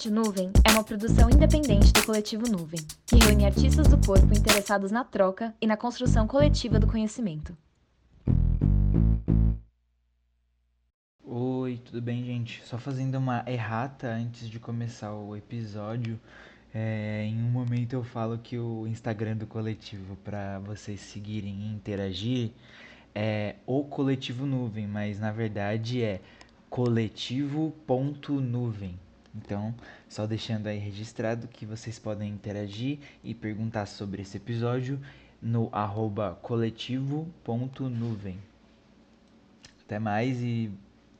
Rádio Nuvem é uma produção independente do Coletivo Nuvem, que reúne artistas do corpo interessados na troca e na construção coletiva do conhecimento. Oi, tudo bem, gente? Só fazendo uma errata antes de começar o episódio. É, em um momento eu falo que o Instagram do coletivo para vocês seguirem e interagir é o coletivo nuvem, mas na verdade é coletivo.nuvem. Então, só deixando aí registrado que vocês podem interagir e perguntar sobre esse episódio no coletivo.nuvem. Até mais e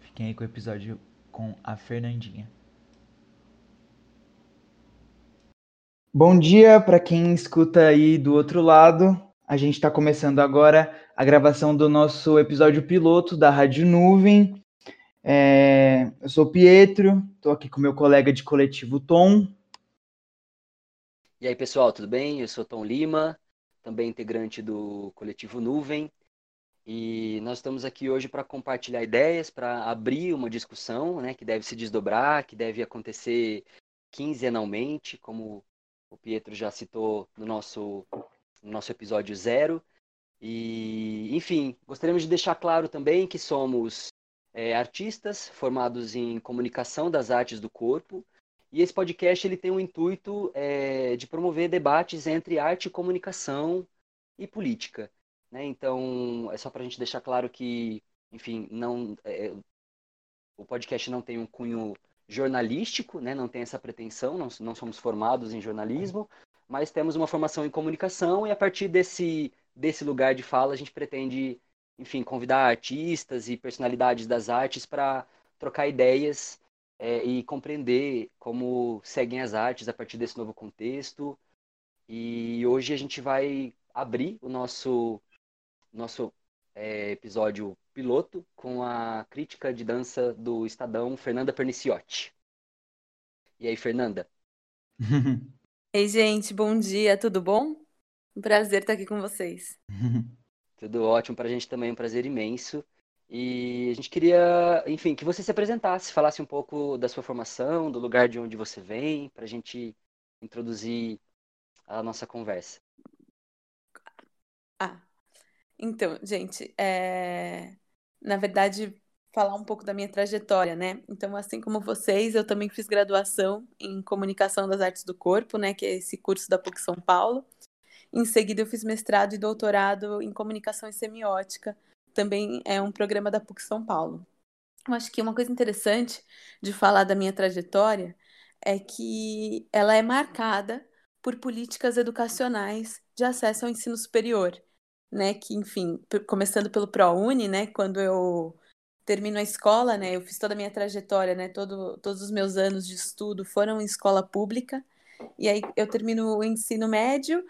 fiquem aí com o episódio com a Fernandinha. Bom dia para quem escuta aí do outro lado. A gente está começando agora a gravação do nosso episódio piloto da Rádio Nuvem. É, eu sou o Pietro, estou aqui com meu colega de coletivo Tom. E aí, pessoal, tudo bem? Eu sou Tom Lima, também integrante do coletivo Nuvem. E nós estamos aqui hoje para compartilhar ideias, para abrir uma discussão né, que deve se desdobrar, que deve acontecer quinzenalmente, como o Pietro já citou no nosso, no nosso episódio zero. E, enfim, gostaríamos de deixar claro também que somos é, artistas formados em comunicação das artes do corpo. E esse podcast ele tem o intuito é, de promover debates entre arte comunicação e política. Né? Então, é só para a gente deixar claro que, enfim, não, é, o podcast não tem um cunho jornalístico, né? não tem essa pretensão, não, não somos formados em jornalismo, mas temos uma formação em comunicação e a partir desse, desse lugar de fala a gente pretende enfim, convidar artistas e personalidades das artes para trocar ideias é, e compreender como seguem as artes a partir desse novo contexto. E hoje a gente vai abrir o nosso, nosso é, episódio piloto com a crítica de dança do Estadão, Fernanda Perniciotti. E aí, Fernanda? Ei, gente, bom dia, tudo bom? Um prazer estar aqui com vocês. Tudo ótimo para a gente também, um prazer imenso. E a gente queria, enfim, que você se apresentasse, falasse um pouco da sua formação, do lugar de onde você vem, para a gente introduzir a nossa conversa. Ah, então, gente, é... na verdade, falar um pouco da minha trajetória, né? Então, assim como vocês, eu também fiz graduação em Comunicação das Artes do Corpo, né? Que é esse curso da PUC São Paulo. Em seguida, eu fiz mestrado e doutorado em comunicação e semiótica, também é um programa da PUC São Paulo. Eu acho que uma coisa interessante de falar da minha trajetória é que ela é marcada por políticas educacionais de acesso ao ensino superior, né? Que, enfim, começando pelo ProUni, né? Quando eu termino a escola, né? Eu fiz toda a minha trajetória, né? Todo, todos os meus anos de estudo foram em escola pública. E aí eu termino o ensino médio,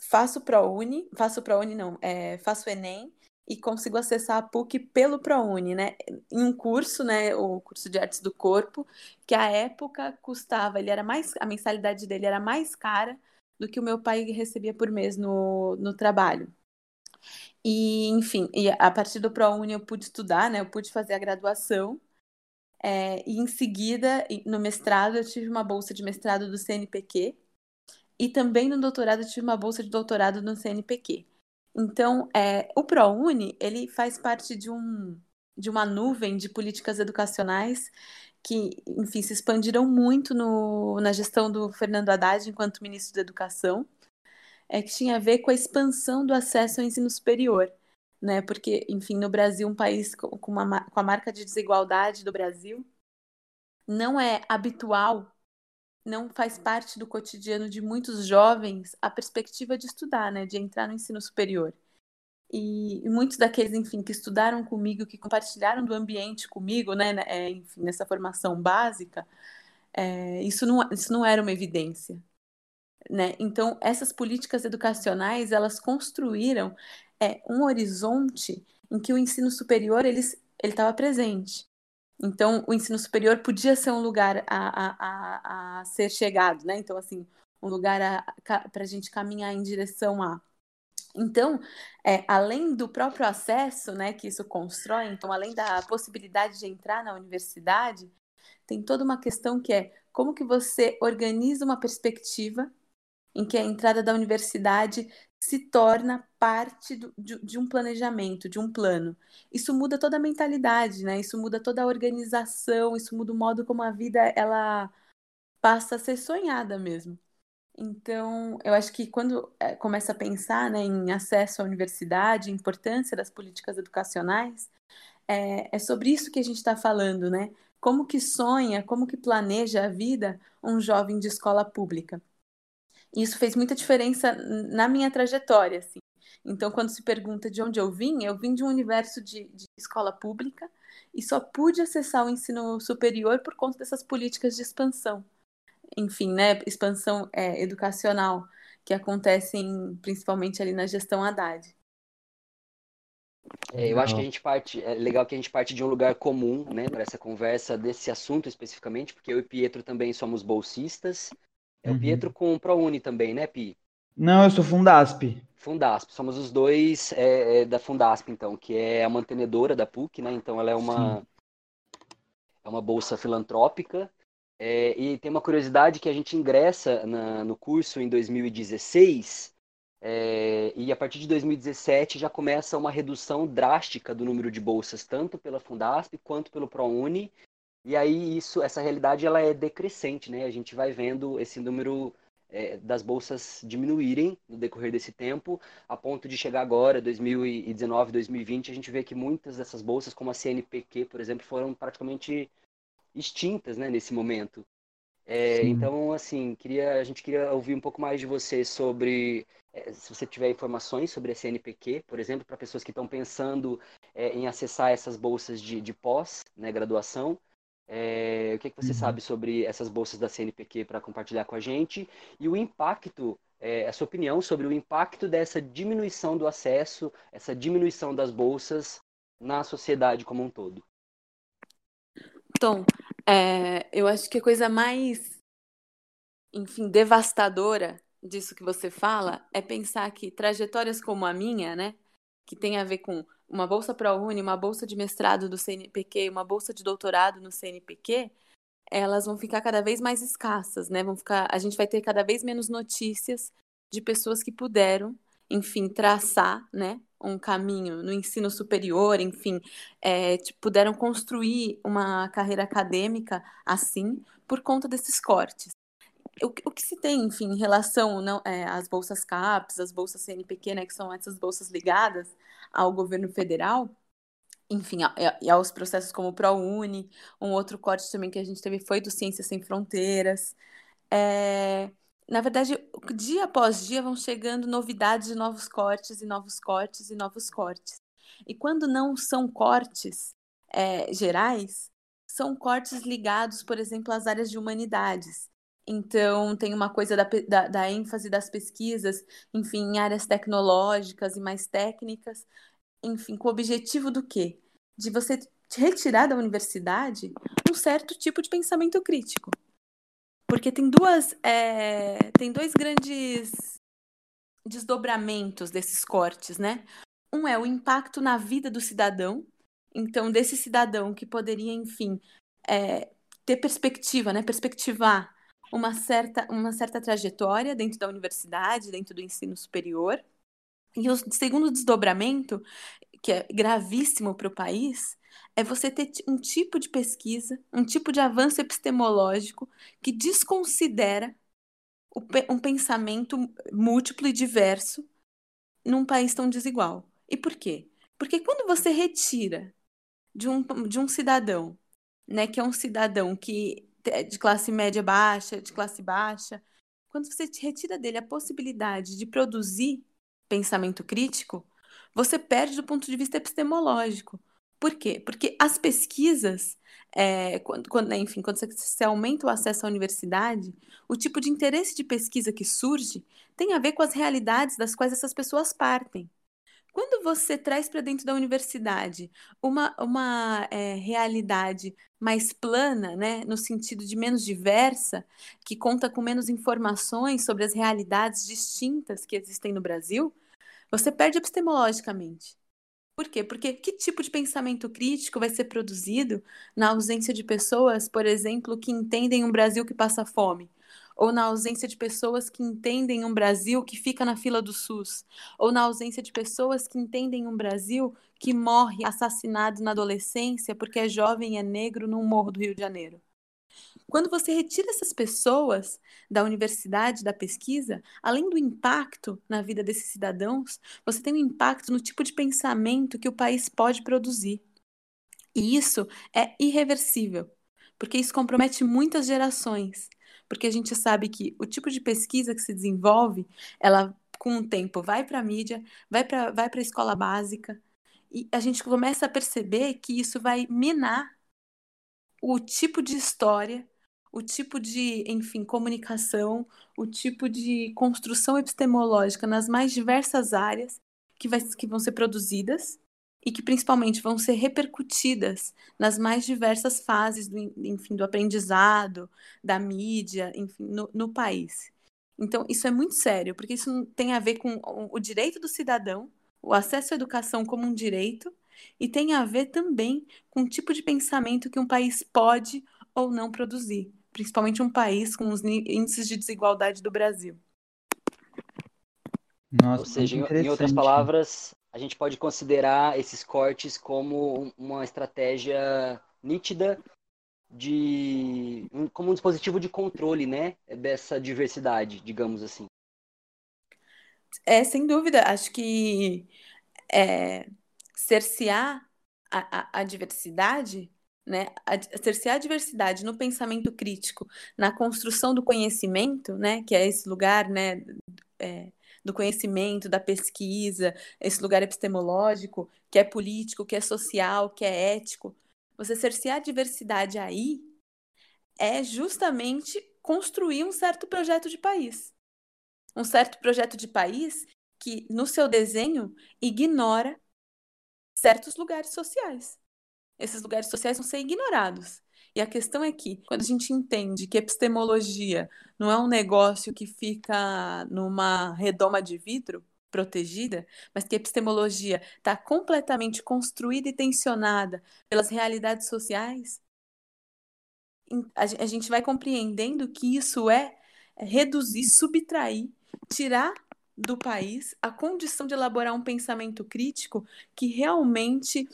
faço ProUni, faço ProUni não, é, faço Enem e consigo acessar a PUC pelo ProUni, né? Em um curso, né, o curso de artes do corpo, que à época custava, ele era mais, a mensalidade dele era mais cara do que o meu pai recebia por mês no, no trabalho. E, enfim, e a partir do ProUni eu pude estudar, né? Eu pude fazer a graduação. É, e em seguida, no mestrado, eu tive uma bolsa de mestrado do CNPq, e também no doutorado tive uma bolsa de doutorado no CNPq. Então, é, o ProUni, ele faz parte de, um, de uma nuvem de políticas educacionais que, enfim, se expandiram muito no, na gestão do Fernando Haddad enquanto ministro da Educação, é, que tinha a ver com a expansão do acesso ao ensino superior, né? Porque, enfim, no Brasil, um país com, uma, com a marca de desigualdade do Brasil, não é habitual não faz parte do cotidiano de muitos jovens a perspectiva de estudar, né, de entrar no ensino superior. E, muitos daqueles, enfim, que estudaram comigo, que compartilharam do ambiente comigo, né, né é, enfim, nessa formação básica, é, isso, não, isso não era uma evidência. Né? Então, essas políticas educacionais, elas construíram é, um horizonte em que o ensino superior ele estava presente. Então, o ensino superior podia ser um lugar a, a, a, a ser chegado, né? Então, assim, um lugar para a gente caminhar em direção a. Então, é, além do próprio acesso né, que isso constrói, então, além da possibilidade de entrar na universidade, tem toda uma questão que é como que você organiza uma perspectiva em que a entrada da universidade se torna parte do, de, de, um planejamento, de um plano. Isso muda toda a mentalidade, né? Isso muda toda a organização, isso muda o modo como a vida ela passa a ser sonhada mesmo. Então, eu acho que quando é, começa a pensar né, em acesso à universidade, importância das políticas educacionais, é, é sobre isso que a gente está falando, né? Como que sonha, como que planeja a vida um jovem de escola pública. E isso fez muita diferença na minha trajetória, assim. Então, quando se pergunta de onde eu vim, eu vim de um universo de, de escola pública e só pude acessar o ensino superior por conta dessas políticas de expansão enfim, né, expansão é, educacional que acontecem principalmente ali na gestão Haddad. É, eu acho que a gente parte, é legal que a gente parte de um lugar comum, né, para essa conversa desse assunto especificamente, porque eu e Pietro também somos bolsistas. É uhum. o Pietro com o ProUni também, né, Pi? Não, eu sou Fundasp. Fundasp, somos os dois é, é, da Fundasp, então, que é a mantenedora da PUC, né? Então ela é uma é uma bolsa filantrópica é, e tem uma curiosidade que a gente ingressa na, no curso em 2016 é, e a partir de 2017 já começa uma redução drástica do número de bolsas, tanto pela Fundasp quanto pelo ProUni. E aí isso, essa realidade ela é decrescente, né? A gente vai vendo esse número é, das bolsas diminuírem no decorrer desse tempo, a ponto de chegar agora, 2019, 2020, a gente vê que muitas dessas bolsas, como a CNPq, por exemplo, foram praticamente extintas né, nesse momento. É, então, assim, queria, a gente queria ouvir um pouco mais de você sobre, é, se você tiver informações sobre a CNPq, por exemplo, para pessoas que estão pensando é, em acessar essas bolsas de, de pós, né, graduação. É, o que, que você uhum. sabe sobre essas bolsas da CNPq para compartilhar com a gente? E o impacto, é, a sua opinião sobre o impacto dessa diminuição do acesso, essa diminuição das bolsas na sociedade como um todo. Tom, é, eu acho que a coisa mais, enfim, devastadora disso que você fala é pensar que trajetórias como a minha, né, que tem a ver com uma bolsa ProUni, uma bolsa de mestrado do CNPq, uma bolsa de doutorado no CNPq, elas vão ficar cada vez mais escassas, né? Vão ficar, a gente vai ter cada vez menos notícias de pessoas que puderam, enfim, traçar, né, um caminho no ensino superior, enfim, é, puderam construir uma carreira acadêmica assim por conta desses cortes. O, o que se tem, enfim, em relação não, é, às bolsas CAPES, às bolsas CNPq, né, que são essas bolsas ligadas ao governo federal, enfim, e aos processos como o ProUni, um outro corte também que a gente teve foi do Ciências Sem Fronteiras. É, na verdade, dia após dia vão chegando novidades de novos cortes e novos cortes e novos cortes. E quando não são cortes é, gerais, são cortes ligados, por exemplo, às áreas de humanidades. Então, tem uma coisa da, da, da ênfase das pesquisas, enfim, em áreas tecnológicas e mais técnicas, enfim, com o objetivo do quê? De você retirar da universidade um certo tipo de pensamento crítico. Porque tem duas. É, tem dois grandes desdobramentos desses cortes, né? Um é o impacto na vida do cidadão. Então, desse cidadão que poderia, enfim, é, ter perspectiva, né? Perspectivar uma certa, uma certa trajetória dentro da universidade, dentro do ensino superior. E o segundo desdobramento, que é gravíssimo para o país, é você ter um tipo de pesquisa, um tipo de avanço epistemológico que desconsidera um pensamento múltiplo e diverso num país tão desigual. E por quê? Porque quando você retira de um, de um cidadão, né, que é um cidadão que de classe média baixa, de classe baixa, quando você retira dele a possibilidade de produzir pensamento crítico, você perde do ponto de vista epistemológico. Por quê? Porque as pesquisas, é, quando, quando, né, enfim, quando você, você aumenta o acesso à universidade, o tipo de interesse de pesquisa que surge tem a ver com as realidades das quais essas pessoas partem. Quando você traz para dentro da universidade uma, uma é, realidade mais plana, né, no sentido de menos diversa, que conta com menos informações sobre as realidades distintas que existem no Brasil, você perde epistemologicamente. Por quê? Porque que tipo de pensamento crítico vai ser produzido na ausência de pessoas, por exemplo, que entendem um Brasil que passa fome? Ou na ausência de pessoas que entendem um Brasil que fica na fila do SUS? Ou na ausência de pessoas que entendem um Brasil que morre assassinado na adolescência porque é jovem e é negro num morro do Rio de Janeiro? Quando você retira essas pessoas da universidade, da pesquisa, além do impacto na vida desses cidadãos, você tem um impacto no tipo de pensamento que o país pode produzir. E isso é irreversível, porque isso compromete muitas gerações. Porque a gente sabe que o tipo de pesquisa que se desenvolve, ela com o tempo vai para a mídia, vai para vai a escola básica, e a gente começa a perceber que isso vai minar o tipo de história o tipo de, enfim, comunicação, o tipo de construção epistemológica nas mais diversas áreas que, vai, que vão ser produzidas e que principalmente vão ser repercutidas nas mais diversas fases do, enfim, do aprendizado, da mídia, enfim, no, no país. Então, isso é muito sério, porque isso tem a ver com o direito do cidadão, o acesso à educação como um direito, e tem a ver também com o tipo de pensamento que um país pode ou não produzir principalmente um país com os índices de desigualdade do Brasil. Nossa, Ou seja, em outras palavras, a gente pode considerar esses cortes como uma estratégia nítida de como um dispositivo de controle, né, dessa diversidade, digamos assim. É, sem dúvida. Acho que é, cercear a, a, a diversidade né, cercear a diversidade no pensamento crítico, na construção do conhecimento, né, que é esse lugar, né, é, do conhecimento, da pesquisa, esse lugar epistemológico, que é político, que é social, que é ético. Você cercear a diversidade aí é justamente construir um certo projeto de país. Um certo projeto de país que, no seu desenho, ignora certos lugares sociais esses lugares sociais vão ser ignorados. E a questão é que, quando a gente entende que epistemologia não é um negócio que fica numa redoma de vidro protegida, mas que a epistemologia está completamente construída e tensionada pelas realidades sociais, a gente vai compreendendo que isso é reduzir, subtrair, tirar do país a condição de elaborar um pensamento crítico que realmente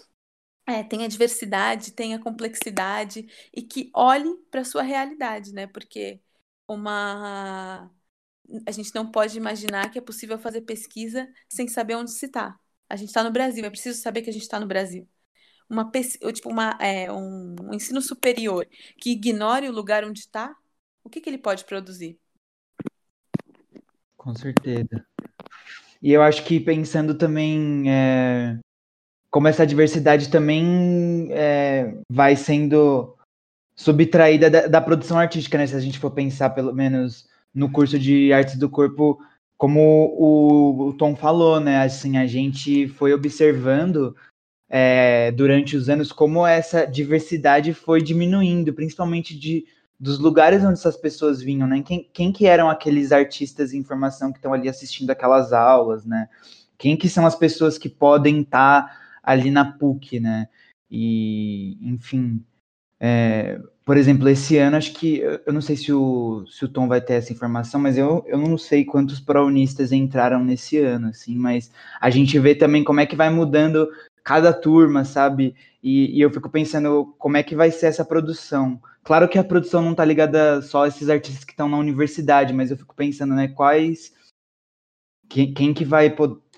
é, tenha diversidade, tenha complexidade e que olhe para a sua realidade, né? Porque uma a gente não pode imaginar que é possível fazer pesquisa sem saber onde se está. A gente está no Brasil, é preciso saber que a gente está no Brasil. Uma, tipo, uma, é, um, um, ensino superior que ignore o lugar onde está, o que, que ele pode produzir? Com certeza. E eu acho que pensando também é, como essa diversidade também é, vai sendo subtraída da, da, produção artística, né? Se a gente for pensar, pelo menos, no curso de artes do corpo, como o, o Tom falou, né? Assim, a gente foi observando é, durante os anos como essa diversidade foi diminuindo, principalmente de dos lugares onde essas pessoas vinham, né? Quem, quem que eram aqueles artistas em formação que estão ali assistindo aquelas aulas, né? Quem que são as pessoas que podem estar tá ali na PUC, né? E, enfim, é, por exemplo, esse ano, acho que, eu não sei se o, se o Tom vai ter essa informação, mas eu, eu não sei quantos pró-unistas entraram nesse ano, assim, mas a gente vê também como é que vai mudando cada turma, sabe? E, e eu fico pensando como é que vai ser essa produção. Claro que a produção não está ligada só a esses artistas que estão na universidade, mas eu fico pensando, né, quais... Quem, quem que vai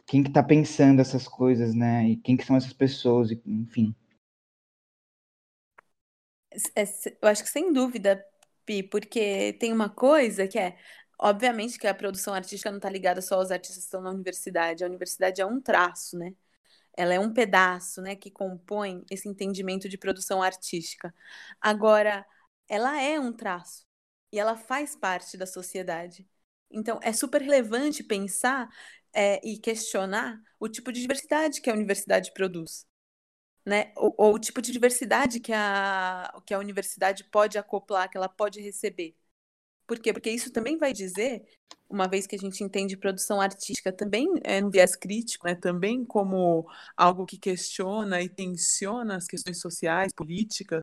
quem que tá pensando essas coisas, né? E quem que são essas pessoas, enfim. É, eu acho que sem dúvida, Pi, porque tem uma coisa que é, obviamente que a produção artística não está ligada só aos artistas que estão na universidade. A universidade é um traço, né? Ela é um pedaço, né, que compõe esse entendimento de produção artística. Agora, ela é um traço e ela faz parte da sociedade. Então, é super relevante pensar é, e questionar o tipo de diversidade que a universidade produz. Né? Ou, ou, o tipo de diversidade que a, que a universidade pode acoplar, que ela pode receber. Por quê? Porque isso também vai dizer, uma vez que a gente entende produção artística também é um viés crítico, né? também como algo que questiona e tensiona as questões sociais, políticas,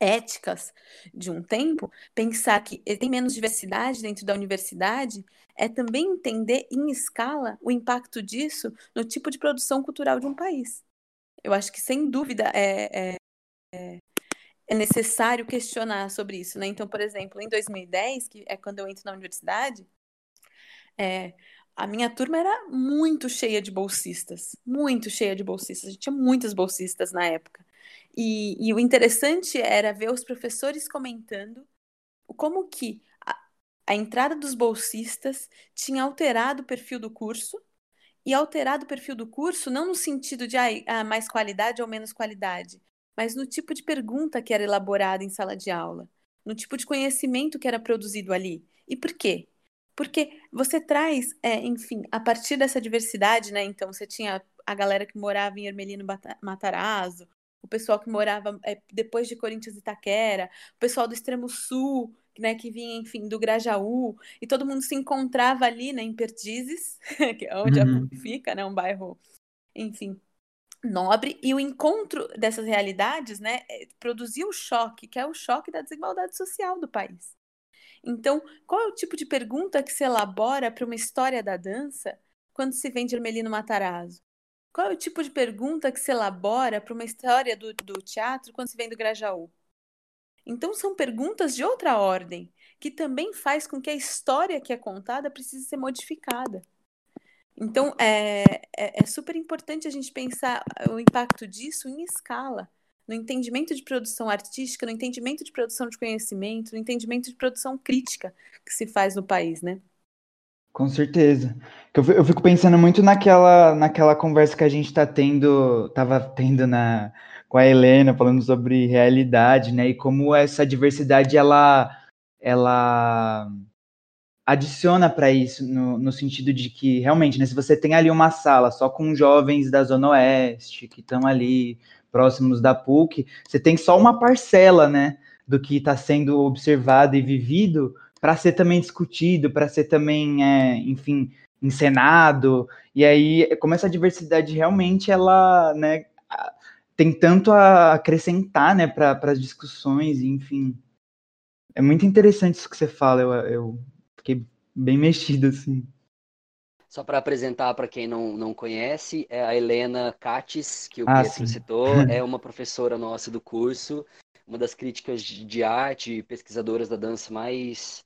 éticas de um tempo, pensar que tem menos diversidade dentro da universidade é também entender em escala o impacto disso no tipo de produção cultural de um país. Eu acho que, sem dúvida, é, é, é necessário questionar sobre isso. Né? Então, por exemplo, em 2010, que é quando eu entro na universidade, é, a minha turma era muito cheia de bolsistas, muito cheia de bolsistas. A gente tinha muitas bolsistas na época. E, e o interessante era ver os professores comentando como que a, a entrada dos bolsistas tinha alterado o perfil do curso e alterado o perfil do curso não no sentido de ah, mais qualidade ou menos qualidade, mas no tipo de pergunta que era elaborada em sala de aula, no tipo de conhecimento que era produzido ali. E por quê? Porque você traz, é, enfim, a partir dessa diversidade, né? Então, você tinha a galera que morava em Ermelino Matarazzo, o pessoal que morava é, depois de Corinthians e Itaquera, o pessoal do extremo sul, né, que vinha, enfim, do Grajaú, e todo mundo se encontrava ali, né, em Perdizes, que é onde uhum. fica, né, um bairro, enfim, nobre, e o encontro dessas realidades, né, é, produzia o choque, que é o choque da desigualdade social do país. Então, qual é o tipo de pergunta que se elabora para uma história da dança quando se vem de Ermelino Matarazzo? Qual é o tipo de pergunta que se elabora para uma história do, do teatro quando se vem do Grajaú? Então, são perguntas de outra ordem, que também faz com que a história que é contada precise ser modificada. Então, é, é, é, super importante a gente pensar o impacto disso em escala, no entendimento de produção artística, no entendimento de produção de conhecimento, no entendimento de produção crítica que se faz no país, né? Com certeza. Eu, fico pensando muito naquela, naquela conversa que a gente tá tendo, tava tendo na, com a Helena, falando sobre realidade, né? E como essa diversidade ela, ela adiciona para isso, no, no, sentido de que, realmente, né, se você tem ali uma sala só com jovens da Zona Oeste, que estão ali próximos da PUC, você tem só uma parcela, né, do que está sendo observado e vivido, para ser também discutido, para ser também, é, enfim, encenado. E aí, como essa diversidade realmente ela, né, tem tanto a acrescentar, né, para as discussões, enfim. É muito interessante isso que você fala, eu, eu fiquei bem mexido, assim. Só para apresentar para quem não, não conhece, é a Helena Cates, que o ah, Pedro sim. citou, é uma professora nossa do curso, uma das críticas de arte, pesquisadoras da dança mais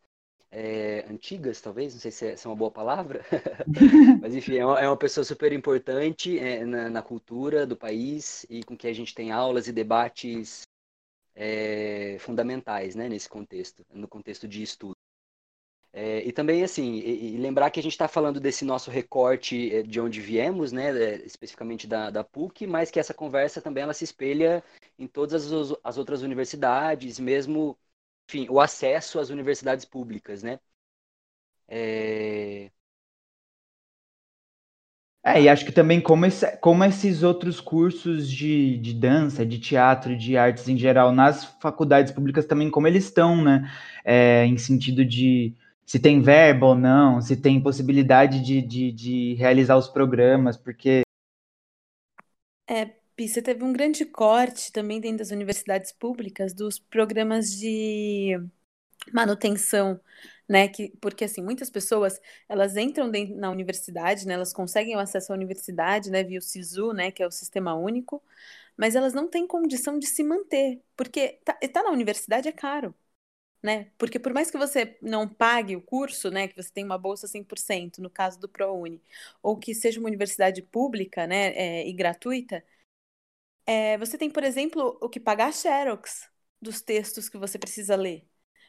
é, antigas, talvez, não sei se é, se é, uma boa palavra, mas enfim, é uma, é uma pessoa super importante é, na, na, cultura do país e com que a gente tem aulas e debates é, fundamentais né, nesse contexto, no contexto de estudo. É, e também, assim, e, e lembrar que a gente está falando desse nosso recorte de onde viemos, né, especificamente da, da PUC, mas que essa conversa também ela se espelha em todas as, as outras universidades, mesmo enfim, o acesso às universidades públicas, né? É... É, e acho que também como, esse, como esses outros cursos de, de dança, de teatro, de artes em geral, nas faculdades públicas também, como eles estão, né? É, em sentido de se tem verba ou não, se tem possibilidade de, de, de realizar os programas, porque. É, você teve um grande corte também dentro das universidades públicas dos programas de manutenção, né? Que, porque assim, muitas pessoas elas entram dentro, na universidade, né? Elas conseguem o acesso à universidade, né? Via o SISU, né? Que é o sistema único, mas elas não têm condição de se manter, porque tá, tá na universidade é caro. Né? Porque por mais que você não pague o curso, né, que você tem uma bolsa 100%, no caso do ProUni, ou que seja uma universidade pública, né, é, e gratuita, é, você tem, por exemplo, o que pagar xerox dos textos que você precisa ler.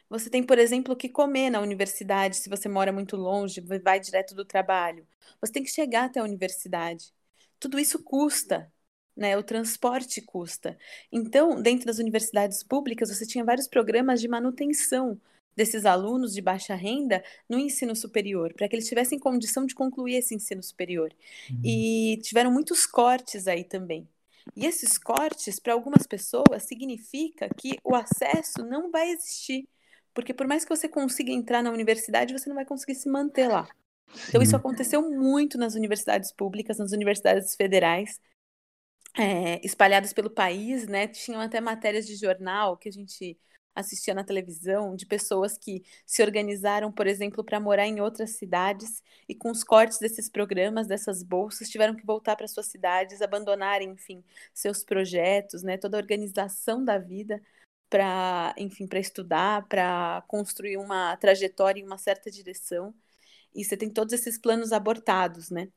Você tem, por exemplo, o que comer na universidade, se você mora muito longe, vai direto do trabalho. Você tem que chegar até a universidade. Tudo isso custa, né? O transporte custa. Então, dentro das universidades públicas, você tinha vários programas de manutenção desses alunos de baixa renda no ensino superior, para que eles tivessem condição de concluir esse ensino superior. Uhum. E tiveram muitos cortes aí também. E esses cortes, para algumas pessoas, significa que o acesso não vai existir, Porque por mais que você consiga entrar na universidade, você não vai conseguir se manter lá. Então, isso aconteceu muito nas universidades públicas, nas universidades federais, é, espalhadas pelo país, né? Tinham até matérias de jornal que a gente assistia na televisão de pessoas que se organizaram, por exemplo, para morar em outras cidades e com os cortes desses programas, dessas bolsas, tiveram que voltar para suas cidades, abandonarem, enfim, seus projetos, né, toda a organização da vida para, enfim, para estudar, para construir uma trajetória em uma certa direção. E você tem todos esses planos abortados, né?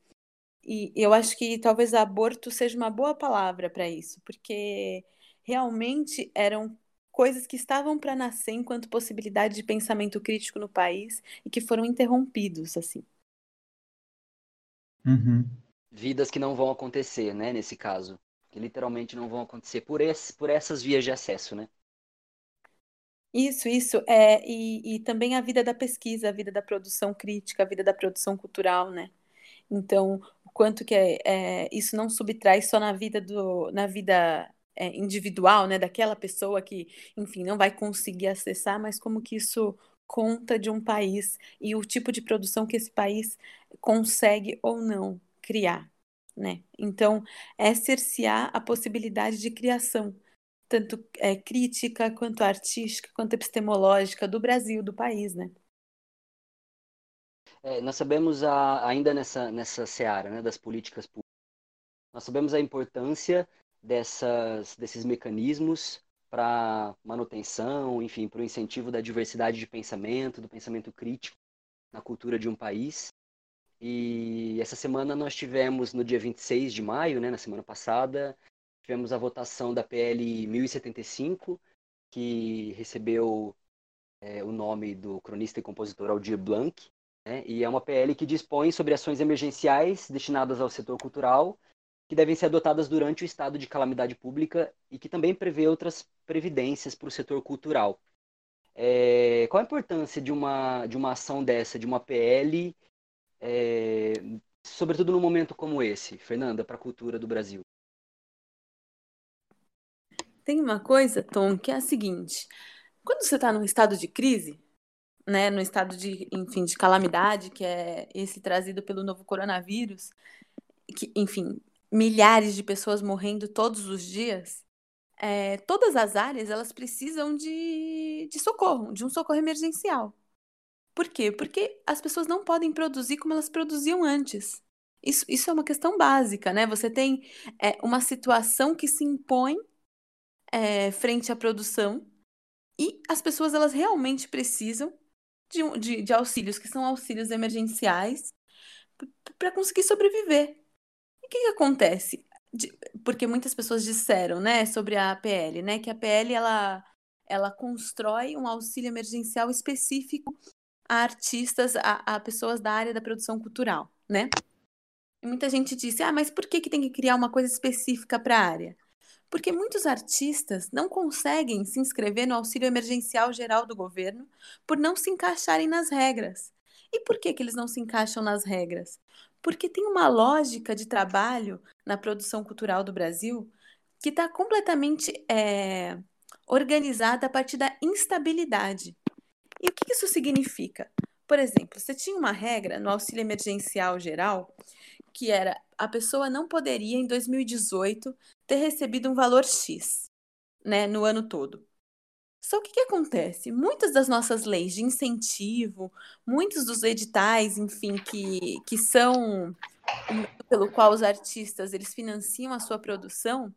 E eu acho que talvez aborto seja uma boa palavra para isso, porque realmente eram coisas que estavam para nascer enquanto possibilidade de pensamento crítico no país e que foram interrompidos, assim. Uhum. Vidas que não vão acontecer, né, nesse caso. Que literalmente não vão acontecer por, esse, por essas vias de acesso, né? Isso, isso. É, e, e também a vida da pesquisa, a vida da produção crítica, a vida da produção cultural, né? Então, o quanto que é, é, isso não subtrai só na vida do, na vida é, individual, né, daquela pessoa que, enfim, não vai conseguir acessar, mas como que isso conta de um país e o tipo de produção que esse país consegue ou não criar, né? Então, é cercear a possibilidade de criação, tanto é, crítica quanto artística, quanto epistemológica do Brasil, do país, né? É, nós sabemos a, ainda nessa nessa seara, né, das políticas públicas, nós sabemos a importância dessas, desses mecanismos para manutenção, enfim, para o incentivo da diversidade de pensamento, do pensamento crítico na cultura de um país. E essa semana nós tivemos, no dia 26 de maio, né, na semana passada, tivemos a votação da PL 1075, que recebeu é, o nome do cronista e compositor Aldir Blanc, né, e é uma PL que dispõe sobre ações emergenciais destinadas ao setor cultural que devem ser adotadas durante o estado de calamidade pública e que também prevê outras previdências para o setor cultural. É, qual a importância de uma, de uma ação dessa, de uma PL, é, sobretudo num momento como esse, Fernanda, para a cultura do Brasil? Tem uma coisa, Tom, que é a seguinte: quando você está num estado de crise, né, no estado de, enfim, de calamidade, que é esse trazido pelo novo coronavírus, que, enfim, milhares de pessoas morrendo todos os dias, é, todas as áreas elas precisam de, de socorro, de um socorro emergencial. Por quê? Porque as pessoas não podem produzir como elas produziam antes. Isso, isso é uma questão básica, né? Você tem é, uma situação que se impõe é, frente à produção e as pessoas elas realmente precisam de, de, de auxílios, que são auxílios emergenciais, para conseguir sobreviver. O que, que acontece? De, porque muitas pessoas disseram, né, sobre a APL, né, que a APL ela, ela constrói um auxílio emergencial específico a artistas, a, a pessoas da área da produção cultural, né? E muita gente disse, ah, mas por que, que tem que criar uma coisa específica para a área? Porque muitos artistas não conseguem se inscrever no auxílio emergencial geral do governo por não se encaixarem nas regras. E por que, que eles não se encaixam nas regras? Porque tem uma lógica de trabalho na produção cultural do Brasil que está completamente é, organizada a partir da instabilidade. E o que isso significa? Por exemplo, você tinha uma regra no auxílio emergencial geral que era a pessoa não poderia, em 2018, ter recebido um valor X né, no ano todo. Só que o que acontece? Muitas das nossas leis de incentivo, muitos dos editais, enfim, que, que são pelo qual os artistas eles financiam a sua produção,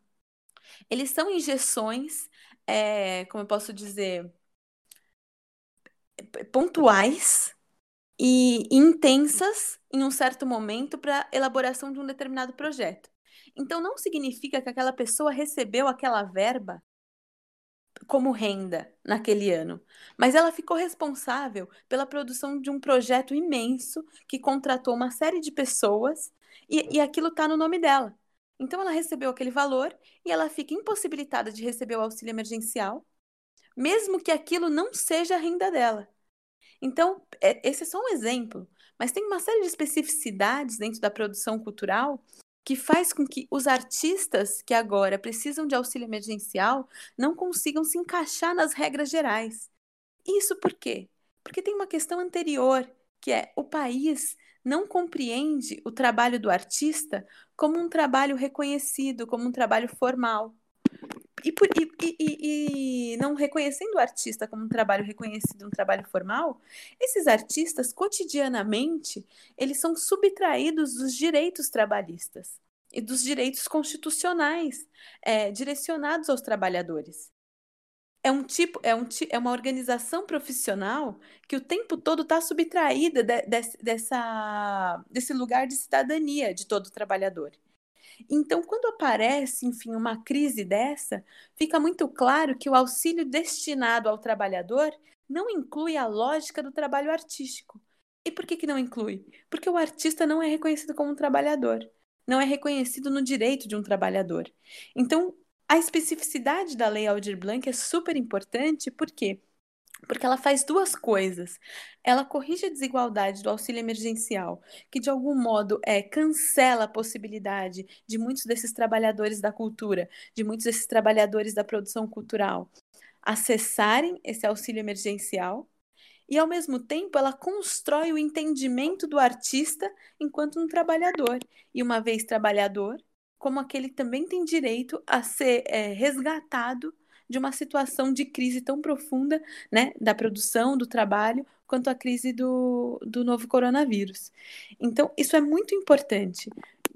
eles são injeções, é, como eu posso dizer, pontuais e intensas em um certo momento para elaboração de um determinado projeto. Então não significa que aquela pessoa recebeu aquela verba como renda naquele ano, mas ela ficou responsável pela produção de um projeto imenso que contratou uma série de pessoas e, e aquilo está no nome dela. Então ela recebeu aquele valor e ela fica impossibilitada de receber o auxílio emergencial, mesmo que aquilo não seja a renda dela. Então, é, esse é só um exemplo, mas tem uma série de especificidades dentro da produção cultural que faz com que os artistas que agora precisam de auxílio emergencial não consigam se encaixar nas regras gerais. Isso por quê? Porque tem uma questão anterior, que é o país não compreende o trabalho do artista como um trabalho reconhecido, como um trabalho formal. E, por, e, e, e, não reconhecendo o artista como um trabalho reconhecido, um trabalho formal, esses artistas, cotidianamente, eles são subtraídos dos direitos trabalhistas e dos direitos constitucionais é, direcionados aos trabalhadores é um tipo, é, um, é uma organização profissional que o tempo todo está subtraída de, de, dessa, desse lugar de cidadania de todo trabalhador. Então, quando aparece, enfim, uma crise dessa, fica muito claro que o auxílio destinado ao trabalhador não inclui a lógica do trabalho artístico. E por que, que não inclui? Porque o artista não é reconhecido como um trabalhador, não é reconhecido no direito de um trabalhador. Então, a especificidade da Lei Aldir Blanc é super importante, por quê? Porque ela faz duas coisas. Ela corrige a desigualdade do auxílio emergencial, que de algum modo é, cancela a possibilidade de muitos desses trabalhadores da cultura, de muitos desses trabalhadores da produção cultural, acessarem esse auxílio emergencial. E, ao mesmo tempo, ela constrói o entendimento do artista enquanto um trabalhador. E, uma vez trabalhador, como aquele também tem direito a ser é, resgatado de uma situação de crise tão profunda, né, da produção, do trabalho, quanto a crise do, do novo coronavírus. Então, isso é muito importante.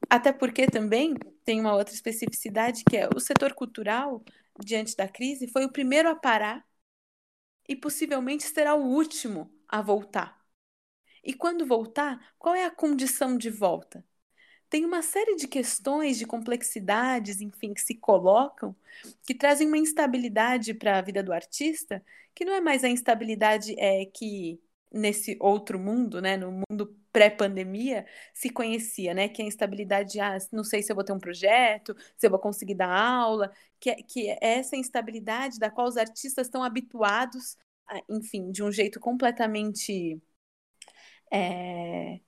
Até porque também tem uma outra especificidade que é o setor cultural, diante da crise, foi o primeiro a parar e possivelmente será o último a voltar. E quando voltar, qual é a condição de volta? Tem uma série de questões, de complexidades, enfim, que se colocam, que trazem uma instabilidade para a vida do artista, que não é mais a instabilidade é, que nesse outro mundo, né, no mundo pré-pandemia, se conhecia, né, que é a instabilidade, ah, não sei se eu vou ter um projeto, se eu vou conseguir dar aula, que é, que é essa instabilidade da qual os artistas estão habituados, a, enfim, de um jeito completamente é,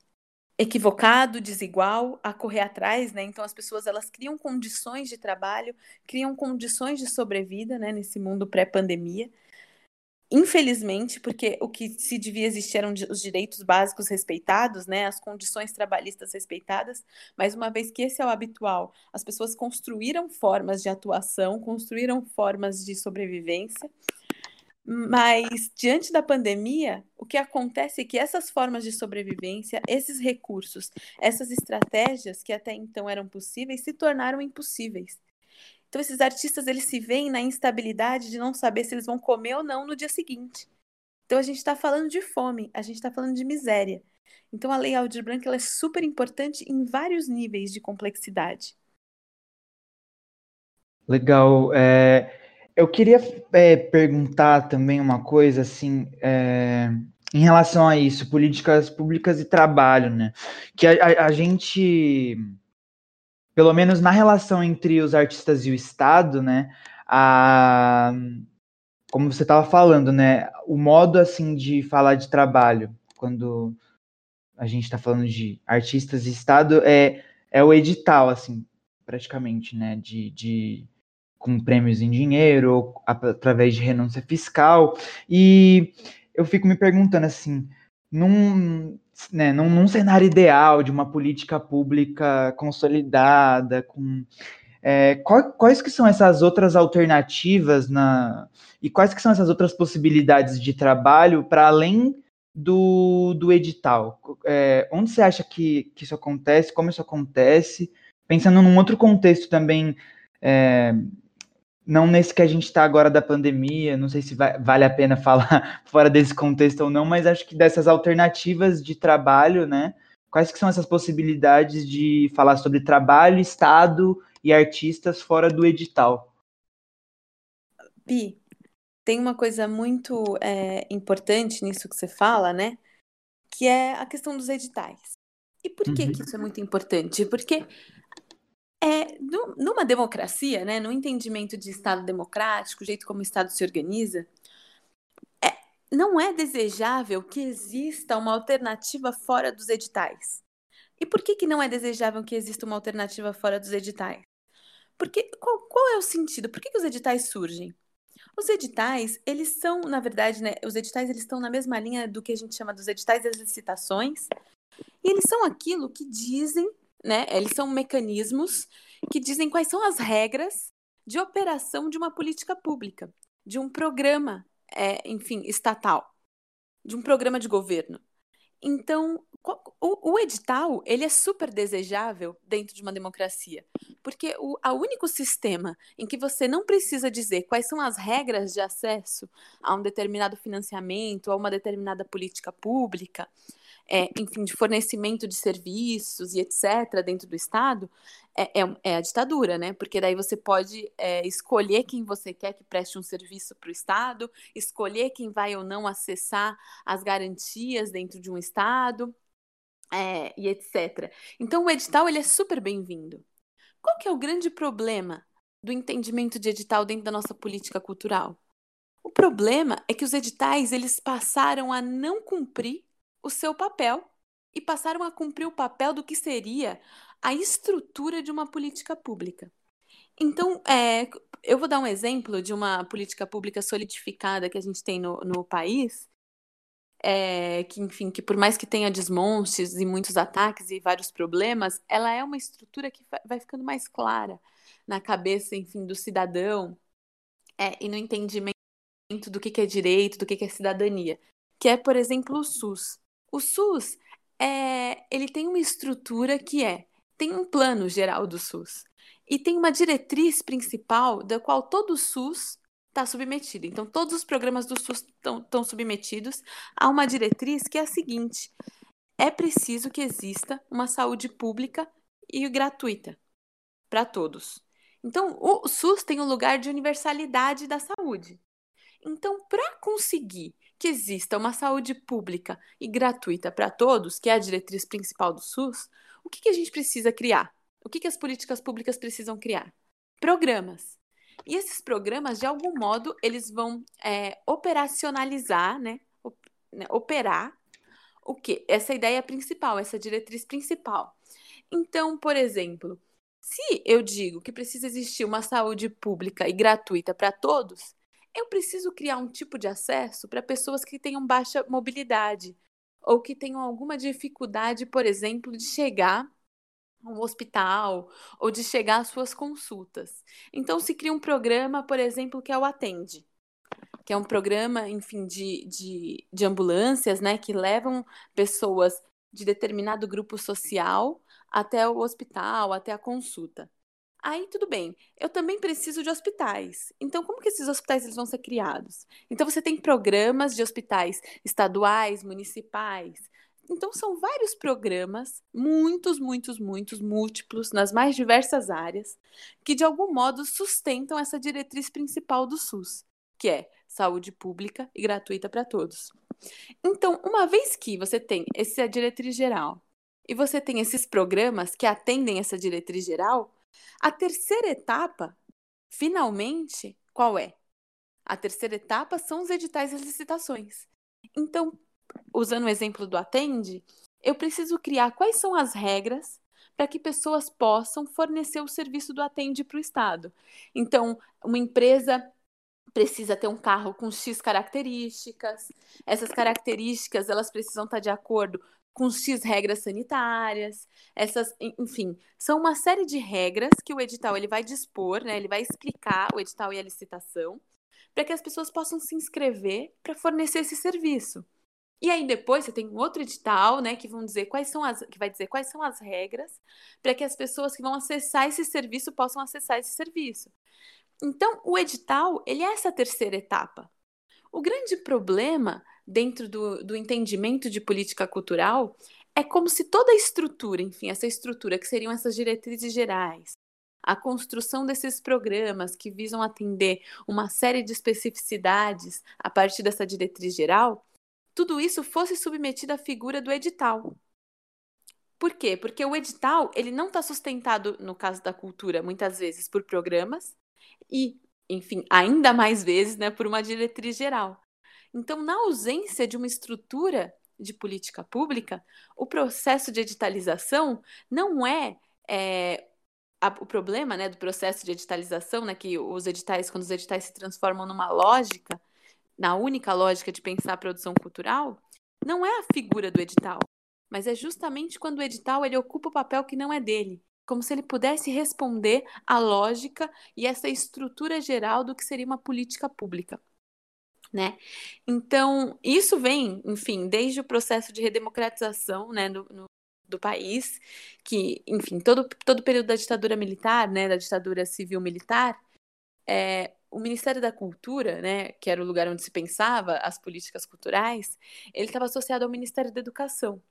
equivocado, desigual, a correr atrás, né? Então as pessoas elas criam condições de trabalho, criam condições de sobrevida, né, nesse mundo pré-pandemia. Infelizmente, porque o que se devia existir eram os direitos básicos respeitados, né, as condições trabalhistas respeitadas, mas uma vez que esse é o habitual, as pessoas construíram formas de atuação, construíram formas de sobrevivência mas, diante da pandemia, o que acontece é que essas formas de sobrevivência, esses recursos, essas estratégias que até então eram possíveis, se tornaram impossíveis. Então, esses artistas eles se veem na instabilidade de não saber se eles vão comer ou não no dia seguinte. Então, a gente está falando de fome, a gente está falando de miséria. Então, a Lei Aldir Blanc ela é super importante em vários níveis de complexidade. Legal. É, eu queria é, perguntar também uma coisa, assim, é, em relação a isso, políticas públicas e trabalho, né? Que a, a, a, gente, pelo menos na relação entre os artistas e o Estado, né? A, como você estava falando, né? O modo, assim, de falar de trabalho, quando a gente está falando de artistas e Estado, é, é o edital, assim, praticamente, né? de, de com prêmios em dinheiro ou através de renúncia fiscal. E eu fico me perguntando assim, num, né, num, num cenário ideal de uma política pública consolidada, com é, quais, quais que são essas outras alternativas na e quais que são essas outras possibilidades de trabalho para além do, do edital? É, onde você acha que, que isso acontece? Como isso acontece? Pensando num outro contexto também é, não nesse que a gente está agora da pandemia, não sei se vai, vale a pena falar fora desse contexto ou não, mas acho que dessas alternativas de trabalho, né? Quais que são essas possibilidades de falar sobre trabalho, Estado e artistas fora do edital? Pi, tem uma coisa muito é, importante nisso que você fala, né? Que é a questão dos editais. E por que, uhum. que isso é muito importante? Porque é, numa democracia, né, no entendimento de Estado democrático, o jeito como o Estado se organiza, é, não é desejável que exista uma alternativa fora dos editais. E por que, que não é desejável que exista uma alternativa fora dos editais? Porque qual, qual é o sentido? Por que, que os editais surgem? Os editais, eles são, na verdade, né, os editais eles estão na mesma linha do que a gente chama dos editais das licitações, e eles são aquilo que dizem, né, eles são mecanismos que dizem quais são as regras de operação de uma política pública, de um programa, é, enfim, estatal, de um programa de governo. Então, o, o, edital ele é super desejável dentro de uma democracia, porque o único sistema em que você não precisa dizer quais são as regras de acesso a um determinado financiamento, a uma determinada política pública, é, enfim, de fornecimento de serviços e etc. dentro do Estado, é, é, é a ditadura, né? Porque daí você pode é, escolher quem você quer que preste um serviço para o Estado, escolher quem vai ou não acessar as garantias dentro de um Estado. É, e etc. Então o edital ele é super bem-vindo. Qual que é o grande problema do entendimento de edital dentro da nossa política cultural? O problema é que os editais eles passaram a não cumprir o seu papel e passaram a cumprir o papel do que seria a estrutura de uma política pública. Então, é, eu vou dar um exemplo de uma política pública solidificada que a gente tem no, no país, é, que, enfim, que por mais que tenha desmontes e muitos ataques e vários problemas, ela é uma estrutura que vai ficando mais clara na cabeça, enfim, do cidadão é, e no entendimento do que, que é direito, do que, que é cidadania, que é, por exemplo, o SUS. O SUS, é, ele tem uma estrutura que é, tem um plano geral do SUS e tem uma diretriz principal da qual todo o SUS está submetido. Então, todos os programas do SUS estão submetidos a uma diretriz que é a seguinte: é preciso que exista uma saúde pública e gratuita para todos. Então, o SUS tem um lugar de universalidade da saúde. Então, para conseguir que exista uma saúde pública e gratuita para todos, que é a diretriz principal do SUS, o que, que a gente precisa criar? O que, que as políticas públicas precisam criar? Programas. E esses programas, de algum modo, eles vão é, operacionalizar, né? né operar o que? Essa ideia principal, essa diretriz principal. Então, por exemplo, se eu digo que precisa existir uma saúde pública e gratuita para todos, eu preciso criar um tipo de acesso para pessoas que tenham baixa mobilidade ou que tenham alguma dificuldade, por exemplo, de chegar a um hospital ou de chegar às suas consultas. Então se cria um programa, por exemplo, que é o Atende, que é um programa, enfim, de, de, de ambulâncias, né, que levam pessoas de determinado grupo social até o hospital, até a consulta. Aí tudo bem. Eu também preciso de hospitais. Então, como que esses hospitais eles vão ser criados? Então, você tem programas de hospitais estaduais, municipais. Então, são vários programas, muitos, muitos, muitos, múltiplos, nas mais diversas áreas, que de algum modo sustentam essa diretriz principal do SUS, que é saúde pública e gratuita para todos. Então, uma vez que você tem essa diretriz geral e você tem esses programas que atendem essa diretriz geral, a terceira etapa, finalmente, qual é? A terceira etapa são os editais e licitações. Então, usando o exemplo do Atende, eu preciso criar quais são as regras para que pessoas possam fornecer o serviço do Atende para o Estado. Então, uma empresa precisa ter um carro com X características. Essas características, elas precisam estar de acordo com X regras sanitárias, essas, enfim, são uma série de regras que o edital ele vai dispor, né? Ele vai explicar o edital e a licitação para que as pessoas possam se inscrever para fornecer esse serviço. E aí depois você tem um outro edital, né, que vão dizer quais são as que vai dizer quais são as regras para que as pessoas que vão acessar esse serviço possam acessar esse serviço. Então, o edital, ele é essa terceira etapa. O grande problema dentro do, do entendimento de política cultural, é como se toda a estrutura, enfim, essa estrutura que seriam essas diretrizes gerais, a construção desses programas que visam atender uma série de especificidades a partir dessa diretriz geral, tudo isso fosse submetido à figura do edital. Por quê? Porque o edital ele não está sustentado, no caso da cultura, muitas vezes por programas e, enfim, ainda mais vezes, né, por uma diretriz geral. Então, na ausência de uma estrutura de política pública, o processo de editalização não é, é o problema né, do processo de editalização, né, que os editais, quando os editais se transformam numa lógica, na única lógica de pensar a produção cultural, não é a figura do edital, mas é justamente quando o edital ele ocupa o papel que não é dele, como se ele pudesse responder à lógica e essa estrutura geral do que seria uma política pública. Né? Então, isso vem, enfim, desde o processo de redemocratização né, no, do país, que, enfim, todo, todo o período da ditadura militar, né, da ditadura civil-militar, é, o Ministério da Cultura, né, que era o lugar onde se pensava as políticas culturais, ele estava associado ao Ministério da Educação.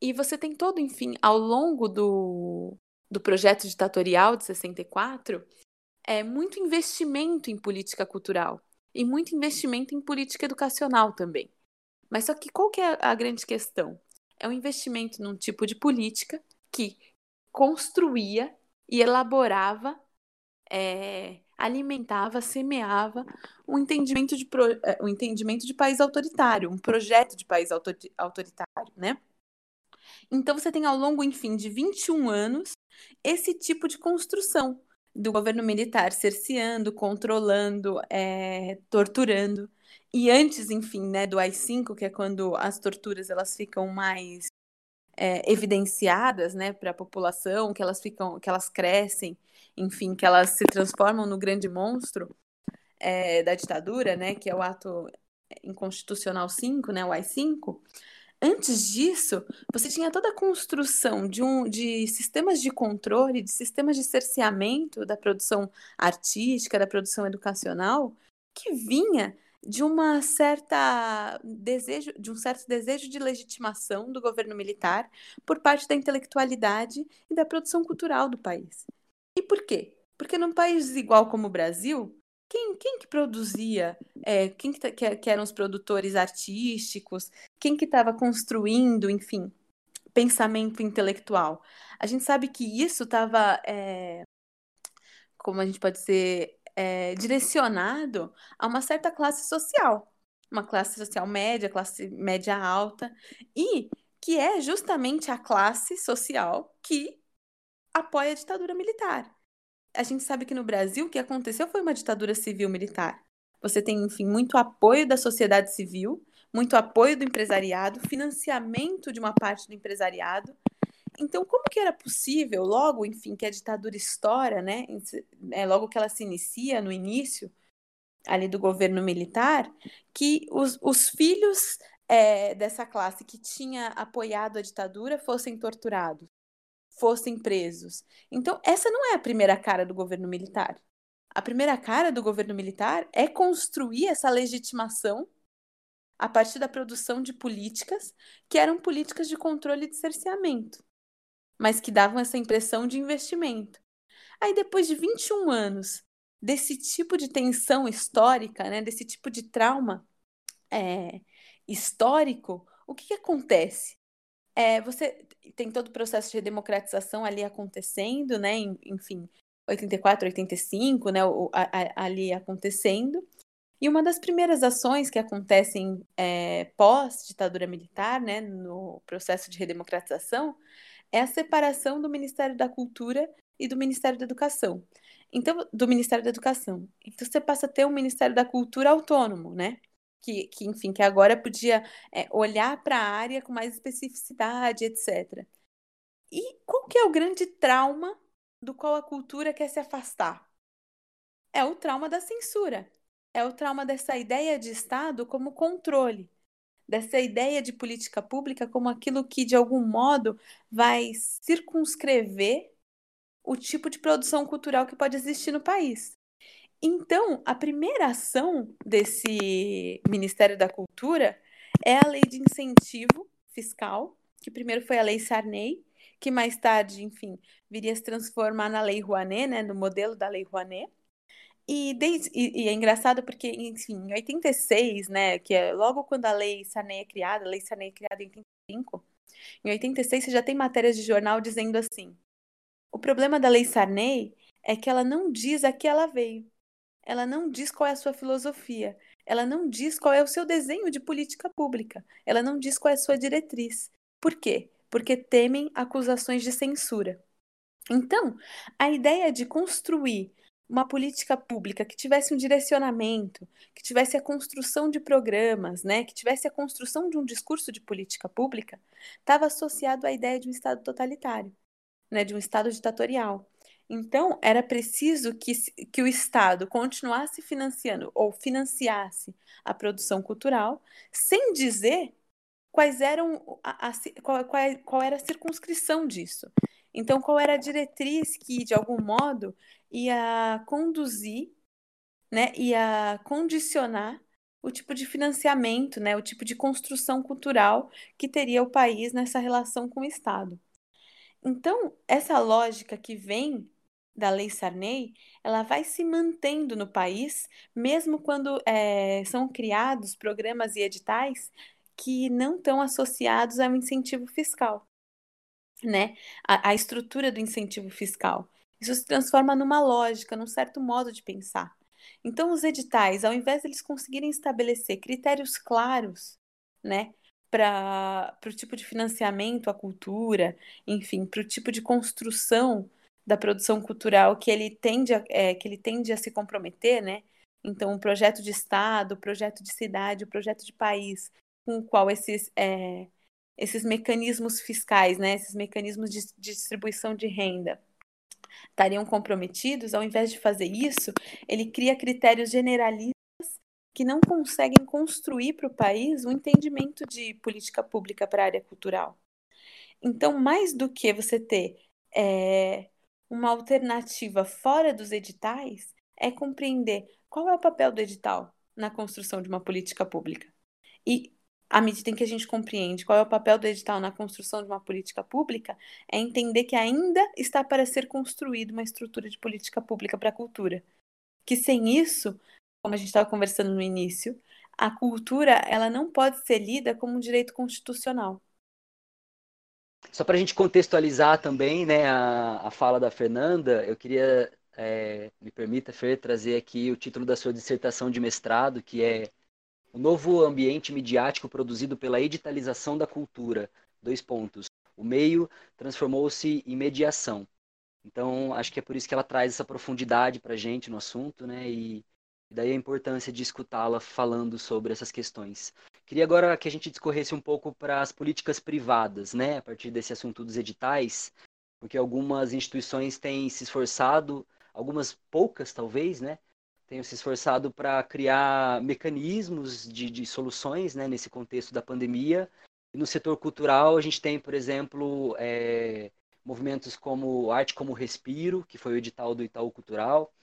E você tem todo, enfim, ao longo do, do projeto ditatorial de 64, é muito investimento em política cultural e muito investimento em política educacional também. Mas só que qual que é a grande questão? É um investimento num tipo de política que construía e elaborava, é, alimentava, semeava um entendimento de, pro, é, um entendimento de país autoritário, um projeto de país autoritário, né? Então você tem ao longo, enfim, de 21 anos esse tipo de construção do governo militar cerceando, controlando, é, torturando. E antes, enfim, né, do AI-5, que é quando as torturas elas ficam mais é, evidenciadas, né, para a população, que elas ficam, que elas crescem, enfim, que elas se transformam no grande monstro é, da ditadura, né, que é o ato inconstitucional 5, né, o AI-5. Antes disso, você tinha toda a construção de, um, de sistemas de controle, de sistemas de cerceamento da produção artística, da produção educacional, que vinha de uma certa desejo, de um certo desejo de legitimação do governo militar por parte da intelectualidade e da produção cultural do país. E por quê? Porque num país igual como o Brasil, quem, quem que produzia, é, quem que, que, que, eram os produtores artísticos, quem que estava construindo, enfim, pensamento intelectual. A gente sabe que isso estava, é, como a gente pode dizer, é, direcionado a uma certa classe social, uma classe social média, classe média alta, e que é justamente a classe social que apoia a ditadura militar a gente sabe que no Brasil o que aconteceu foi uma ditadura civil-militar. Você tem, enfim, muito apoio da sociedade civil, muito apoio do empresariado, financiamento de uma parte do empresariado. Então, como que era possível, logo, enfim, que a ditadura estoura, né, é, logo que ela se inicia no início ali do governo militar, que os, os filhos é, dessa classe que tinha apoiado a ditadura fossem torturados? Fossem presos. Então, essa não é a primeira cara do governo militar. A primeira cara do governo militar é construir essa legitimação a partir da produção de políticas que eram políticas de controle de cerceamento, mas que davam essa impressão de investimento. Aí, depois de 21 anos desse tipo de tensão histórica, né, desse tipo de trauma é, histórico, o que, que acontece? É, você tem todo o processo de democratização ali acontecendo, né? Enfim, 84, 85, né? O, a, a, ali acontecendo. E uma das primeiras ações que acontecem é, pós-ditadura militar, né, no processo de redemocratização, é a separação do Ministério da Cultura e do Ministério da Educação. Então, do Ministério da Educação. Então, você passa a ter um Ministério da Cultura autônomo, né? Que, que enfim, que agora podia é, olhar para a área com mais especificidade, etc. E qual que é o grande trauma do qual a cultura quer se afastar? É o trauma da censura. É o trauma dessa ideia de Estado como controle, dessa ideia de política pública como aquilo que, de algum modo, vai circunscrever o tipo de produção cultural que pode existir no país. Então, a primeira ação desse Ministério da Cultura é a lei de incentivo fiscal, que primeiro foi a lei Sarney, que mais tarde, enfim, viria a se transformar na lei Rouanet, né, no modelo da lei Rouanet. E, desde, e, e, é engraçado porque, enfim, em 86, né, que é logo quando a lei Sarney é criada, a lei Sarney é criada em 85, em 86 você já tem matérias de jornal dizendo assim: o problema da lei Sarney é que ela não diz a que ela veio ela não diz qual é a sua filosofia, ela não diz qual é o seu desenho de política pública, ela não diz qual é a sua diretriz. Por quê? Porque temem acusações de censura. Então, a ideia de construir uma política pública que tivesse um direcionamento, que tivesse a construção de programas, né, que tivesse a construção de um discurso de política pública, estava associado à ideia de um Estado totalitário, né, de um Estado ditatorial. Então, era preciso que, que o Estado continuasse financiando ou financiasse a produção cultural, sem dizer quais eram a, a, qual, qual, qual era a circunscrição disso. Então, qual era a diretriz que, de algum modo, ia conduzir, né, ia condicionar o tipo de financiamento, né, o tipo de construção cultural que teria o país nessa relação com o Estado. Então, essa lógica que vem da Lei Sarney, ela vai se mantendo no país, mesmo quando é, são criados programas e editais que não estão associados ao incentivo fiscal, né? A, a estrutura do incentivo fiscal. Isso se transforma numa lógica, num certo modo de pensar. Então, os editais, ao invés de eles conseguirem estabelecer critérios claros, né, para o tipo de financiamento à cultura, enfim, para o tipo de construção da produção cultural que ele tende a, é, que ele tende a se comprometer, né? Então, o projeto de Estado, o projeto de cidade, o projeto de país, com o qual esses, é, esses mecanismos fiscais, né, esses mecanismos de, de distribuição de renda estariam comprometidos, ao invés de fazer isso, ele cria critérios generalistas que não conseguem construir para o país um entendimento de política pública para a área cultural. Então, mais do que você ter é, uma alternativa fora dos editais, é compreender qual é o papel do edital na construção de uma política pública. E à medida em que a gente compreende qual é o papel do edital na construção de uma política pública, é entender que ainda está para ser construída uma estrutura de política pública para a cultura. Que sem isso, como a gente estava conversando no início, a cultura ela não pode ser lida como um direito constitucional. Só para a gente contextualizar também né, a, a fala da Fernanda, eu queria, é, me permita, Fer, trazer aqui o título da sua dissertação de mestrado, que é o novo ambiente midiático produzido pela editalização da cultura. Dois pontos. O meio transformou-se em mediação. Então, acho que é por isso que ela traz essa profundidade para a gente no assunto, né? E, daí a importância de escutá-la falando sobre essas questões. Queria agora que a gente discorresse um pouco para as políticas privadas, né? A partir desse assunto dos editais, porque algumas instituições têm se esforçado, algumas poucas talvez, né? tenham se esforçado para criar mecanismos de, de soluções né, nesse contexto da pandemia. E no setor cultural, a gente tem, por exemplo, é, movimentos como Arte como Respiro, que foi o edital do Itaú Cultural,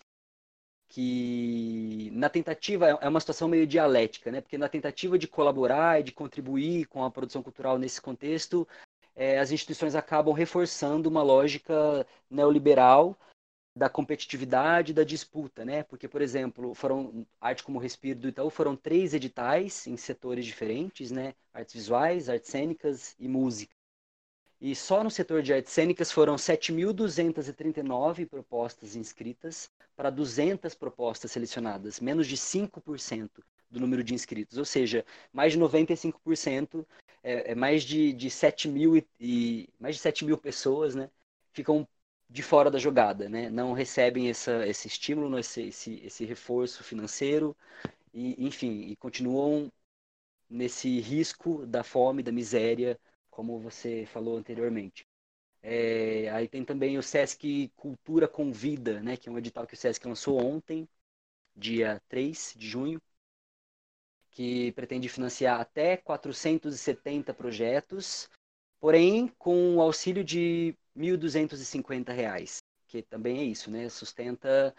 que na tentativa é, é uma situação meio dialética, né? Porque na tentativa de colaborar e de contribuir com a produção cultural nesse contexto, é, as instituições acabam reforçando uma lógica neoliberal da competitividade, da disputa, né? Porque, por exemplo, foram Arte como Respiro do Itaú foram três editais em setores diferentes, né? Artes visuais, artes cênicas e música. E só no setor de artes cênicas foram 7.239 propostas inscritas para 200 propostas selecionadas, menos de 5% do número de inscritos, ou seja, mais de 95%, é, é mais de, de 7 mil e, e mais de 7 mil pessoas, né, ficam de fora da jogada, né? Não recebem essa, esse estímulo, esse, esse, esse reforço financeiro e, enfim, e continuam nesse risco da fome, da miséria, como você falou anteriormente. É, aí tem também o Sesc Cultura Convida, né, que é um edital que o Sesc lançou ontem, dia 3 de junho, que pretende financiar até 470 projetos, porém com o auxílio de 1.250 reais, que também é isso, né? Sustenta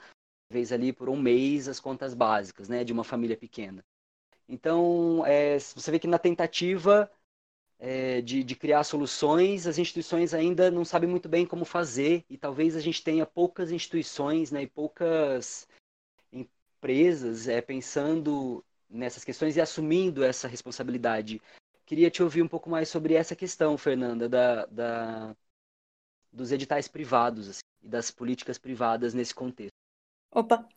vez ali por um mês as contas básicas, né, de uma família pequena. Então, é, você vê que na tentativa é, de, de, criar soluções, as instituições ainda não sabem muito bem como fazer e talvez a gente tenha poucas instituições né, e poucas empresas é, pensando nessas questões e assumindo essa responsabilidade. Queria te ouvir um pouco mais sobre essa questão, Fernanda, da, da dos editais privados assim, e das políticas privadas nesse contexto. Opa,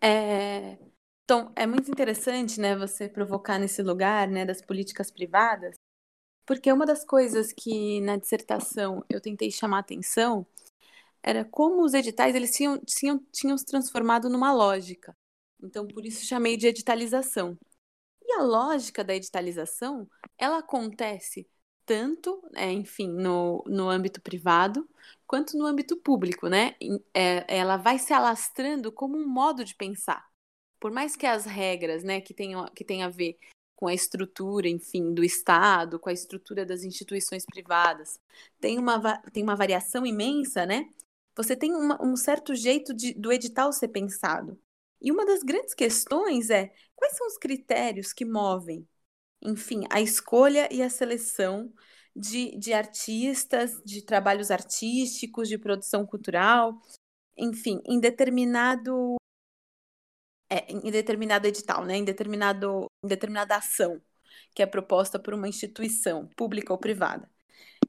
é... então é muito interessante, né, você provocar nesse lugar, né, das políticas privadas, porque uma das coisas que na dissertação eu tentei chamar atenção era como os editais eles tinham, tinham, tinham se transformado numa lógica. Então, por isso chamei de editalização. E a lógica da editalização, ela acontece tanto, é, enfim, no, no âmbito privado, quanto no âmbito público, né? É, ela vai se alastrando como um modo de pensar. Por mais que as regras, né, que tenham, que tenham a ver com a estrutura, enfim, do Estado, com a estrutura das instituições privadas, tem uma, tem uma variação imensa, né? Você tem uma, um certo jeito de, do edital ser pensado. E uma das grandes questões é quais são os critérios que movem enfim, a escolha e a seleção de, de artistas, de trabalhos artísticos, de produção cultural, enfim, em determinado é, em determinado edital, né? em, determinado, em determinada ação que é proposta por uma instituição, pública ou privada.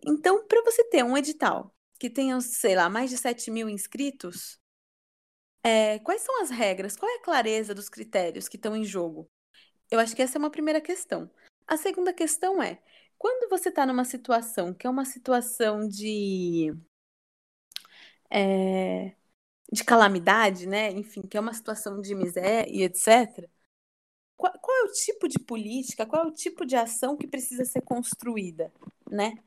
Então, para você ter um edital que tenha, sei lá, mais de 7 mil inscritos, é, quais são as regras? Qual é a clareza dos critérios que estão em jogo? Eu acho que essa é uma primeira questão. A segunda questão é: quando você está numa situação que é uma situação de. É, de calamidade, né? Enfim, que é uma situação de miséria e etc. Qual, qual, é o tipo de política, qual é o tipo de ação que precisa ser construída, né?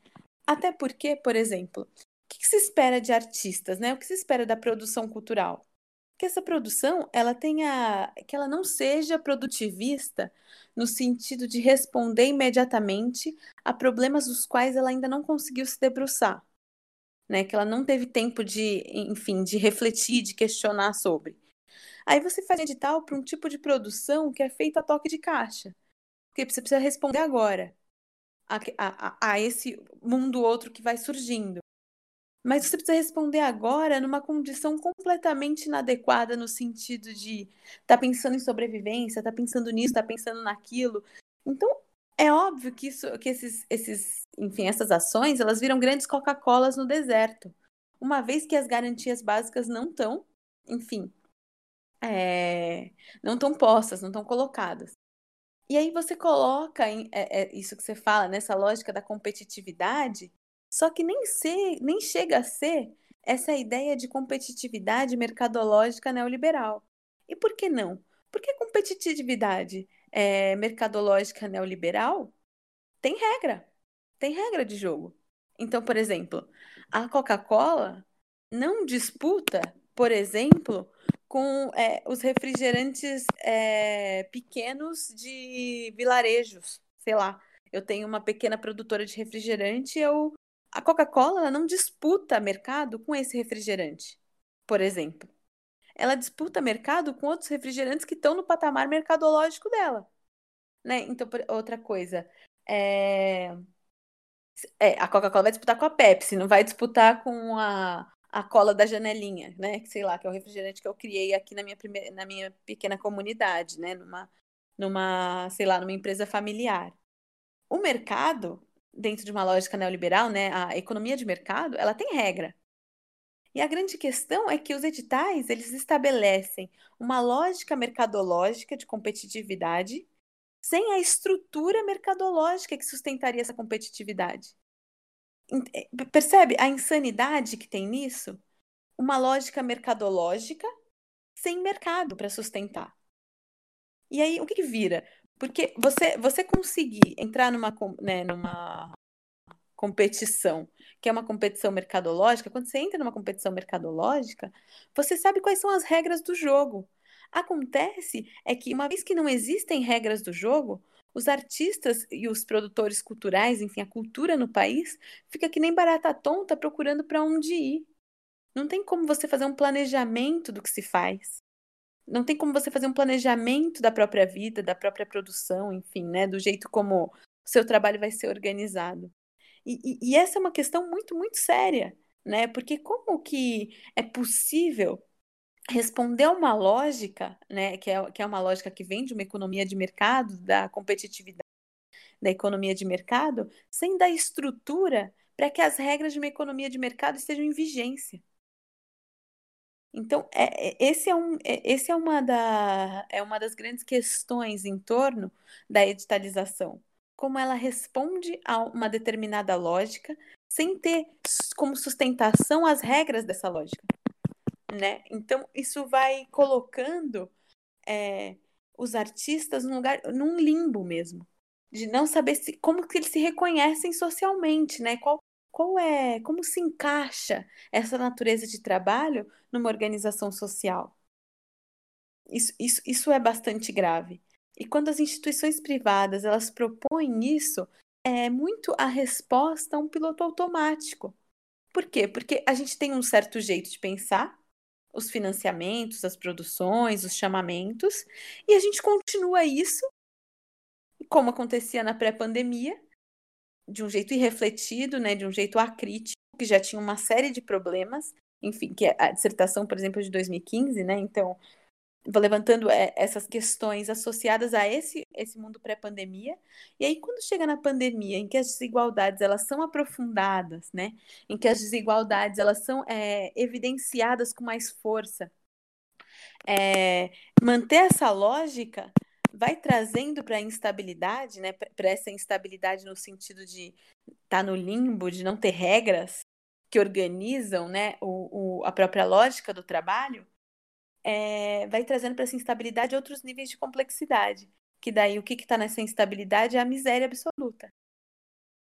Até porque, por exemplo, o que, que se espera de artistas, né? O que se espera da produção cultural? que essa produção ela tenha que ela não seja produtivista no sentido de responder imediatamente a problemas dos quais ela ainda não conseguiu se debruçar, né? Que ela não teve tempo de, enfim, de refletir, de questionar sobre. Aí você faz edital para um tipo de produção que é feito a toque de caixa, porque você precisa responder agora a, a, a esse mundo outro que vai surgindo. Mas você precisa responder agora numa condição completamente inadequada no sentido de tá pensando em sobrevivência, tá pensando nisso, tá pensando naquilo. Então, é óbvio que isso, que esses, esses, enfim, essas ações, elas viram grandes Coca-Colas no deserto. Uma vez que as garantias básicas não estão, enfim, é, não estão postas, não estão colocadas. E aí você coloca em, é, é, isso que você fala, nessa lógica da competitividade, só que nem, ser, nem chega a ser essa ideia de competitividade mercadológica neoliberal. E por que não? Porque a competitividade é, mercadológica neoliberal tem regra, tem regra de jogo. Então, por exemplo, a Coca-Cola não disputa, por exemplo, com é, os refrigerantes é, pequenos de vilarejos. Sei lá, eu tenho uma pequena produtora de refrigerante, eu a Coca-Cola não disputa mercado com esse refrigerante, por exemplo. Ela disputa mercado com outros refrigerantes que estão no patamar mercadológico dela. Né? Então, outra coisa. É... É, a Coca-Cola vai disputar com a Pepsi, não vai disputar com a, a cola da janelinha, né? Que sei lá, que é o refrigerante que eu criei aqui na minha, primeira, na minha pequena comunidade, né? Numa, numa, sei lá, numa empresa familiar. O mercado dentro de uma lógica neoliberal, né, a economia de mercado, ela tem regra. E a grande questão é que os editais, eles estabelecem uma lógica mercadológica de competitividade sem a estrutura mercadológica que sustentaria essa competitividade. Eh, percebe a insanidade que tem nisso? Uma lógica mercadológica sem mercado para sustentar. E aí, o que, que vira? Porque você, você conseguir entrar numa, né, numa competição, que é uma competição mercadológica, quando você entra numa competição mercadológica, você sabe quais são as regras do jogo. Acontece é que, uma vez que não existem regras do jogo, os artistas e os produtores culturais, enfim, a cultura no país, fica que nem barata tonta procurando para onde ir. Não tem como você fazer um planejamento do que se faz não tem como você fazer um planejamento da própria vida, da própria produção, enfim, né? Do jeito como o seu trabalho vai ser organizado. E, e, e essa é uma questão muito, muito séria, né? Porque como que é possível responder a uma lógica, né? Que é, que é uma lógica que vem de uma economia de mercado, da competitividade da economia de mercado, sem dar estrutura para que as regras de uma economia de mercado estejam em vigência. Então, é, é, esse, é um, é, esse é, uma da, é uma das grandes questões em torno da editalização. Como ela responde a uma determinada lógica sem ter como sustentação as regras dessa lógica, né? Então isso vai colocando é, os artistas num lugar, num limbo mesmo, de não saber se, como que eles se reconhecem socialmente, né? Qual, qual é, como se encaixa essa natureza de trabalho numa organização social? Isso, isso, isso é bastante grave. E quando as instituições privadas elas propõem isso, é muito a resposta a um piloto automático. Por quê? Porque a gente tem um certo jeito de pensar, os financiamentos, as produções, os chamamentos, e a gente continua isso, como acontecia na pré-pandemia, de um jeito irrefletido, né, de um jeito acrítico, que já tinha uma série de problemas, enfim, que é a dissertação, por exemplo, de 2015, né, então levantando é, essas questões associadas a esse, esse mundo pré-pandemia. E aí, quando chega na pandemia, em que as desigualdades elas são aprofundadas, né? Em que as desigualdades elas são é, evidenciadas com mais força, é, manter essa lógica vai trazendo para a instabilidade, né? Para essa instabilidade no sentido de estar tá no limbo, de não ter regras que organizam, né? O, o, a própria lógica do trabalho é, vai trazendo para essa instabilidade outros níveis de complexidade. Que daí o que está nessa instabilidade é a miséria absoluta.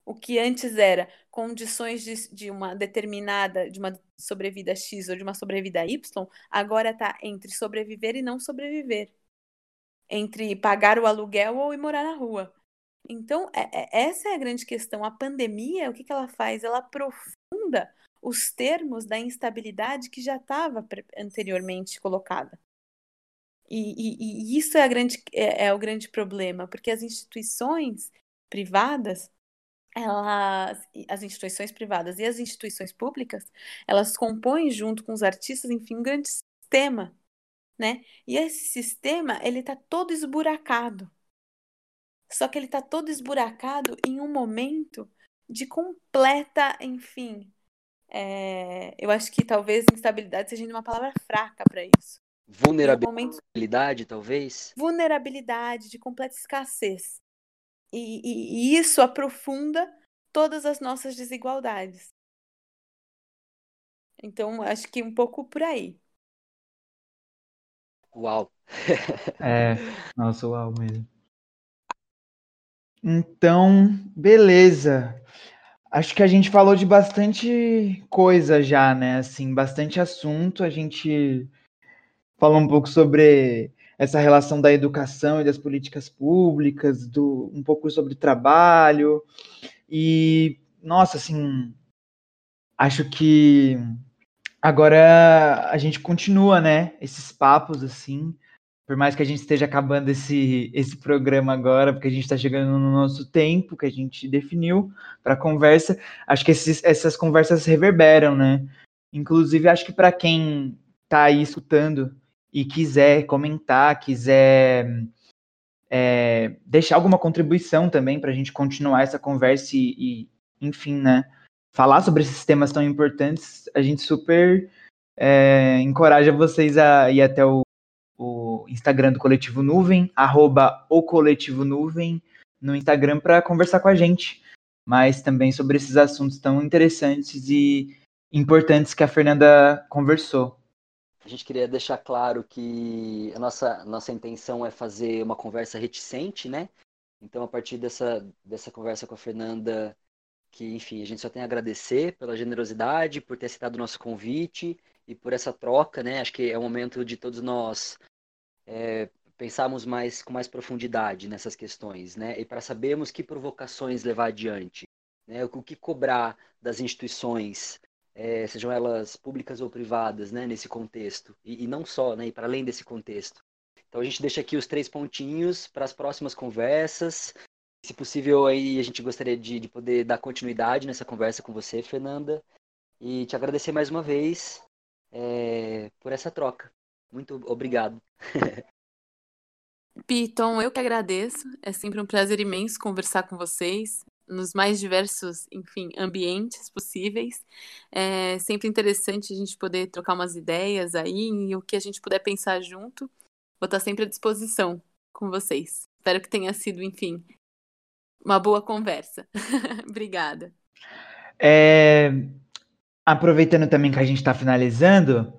O que antes era condições de, de uma determinada, de uma sobrevida X ou de uma sobrevida Y, agora está entre sobreviver e não sobreviver. Entre pagar o aluguel ou ir morar na rua. Então, é, é, essa é a grande questão. A pandemia, o que, que ela faz? Ela aprofunda os termos da instabilidade que já estava anteriormente colocada. E, e, e, isso é, grande, é, é, o grande problema, porque as instituições privadas, elas, as instituições privadas e as instituições públicas, elas compõem junto com os artistas, enfim, um grande sistema, né? E esse sistema, ele está todo esburacado. Só que ele está todo esburacado em um momento de completa, enfim, é, eu acho que talvez instabilidade seja uma palavra fraca para isso. Vulnerabilidade, momento... talvez? Vulnerabilidade, de completa escassez. E, e, e isso aprofunda todas as nossas desigualdades. Então, acho que um pouco por aí. Uau! é, nossa, uau mesmo. Então, beleza. Acho que a gente falou de bastante coisa já, né? Assim, bastante assunto. A gente falou um pouco sobre essa relação da educação e das políticas públicas, do, um pouco sobre trabalho. E, nossa, assim, acho que agora a gente continua, né? Esses papos, assim, por mais que a gente esteja acabando esse, esse programa agora, porque a gente está chegando no nosso tempo que a gente definiu para conversa, acho que esses, essas conversas reverberam, né? Inclusive, acho que para quem está aí escutando e quiser comentar, quiser é, deixar alguma contribuição também para a gente continuar essa conversa e, e, enfim, né? Falar sobre esses temas tão importantes, a gente super é, encoraja vocês a ir até o Instagram do Coletivo Nuvem, arroba o Coletivo Nuvem, no Instagram para conversar com a gente, mas também sobre esses assuntos tão interessantes e importantes que a Fernanda conversou. A gente queria deixar claro que a nossa, nossa intenção é fazer uma conversa reticente, né? Então, a partir dessa, dessa conversa com a Fernanda, que, enfim, a gente só tem a agradecer pela generosidade, por ter aceitado o nosso convite e por essa troca, né? Acho que é o momento de todos nós é, pensarmos mais com mais profundidade nessas questões, né? E para sabermos que provocações levar adiante, né? O que cobrar das instituições, é, sejam elas públicas ou privadas, né? Nesse contexto e, e não só, né? E para além desse contexto. Então a gente deixa aqui os três pontinhos para as próximas conversas. Se possível, aí a gente gostaria de, de poder dar continuidade nessa conversa com você, Fernanda, e te agradecer mais uma vez é, por essa troca. Muito obrigado. Piton, eu que agradeço. É sempre um prazer imenso conversar com vocês nos mais diversos, enfim, ambientes possíveis. É sempre interessante a gente poder trocar umas ideias aí e o que a gente puder pensar junto. Vou estar sempre à disposição com vocês. Espero que tenha sido, enfim, uma boa conversa. Obrigada. É, aproveitando também que a gente está finalizando,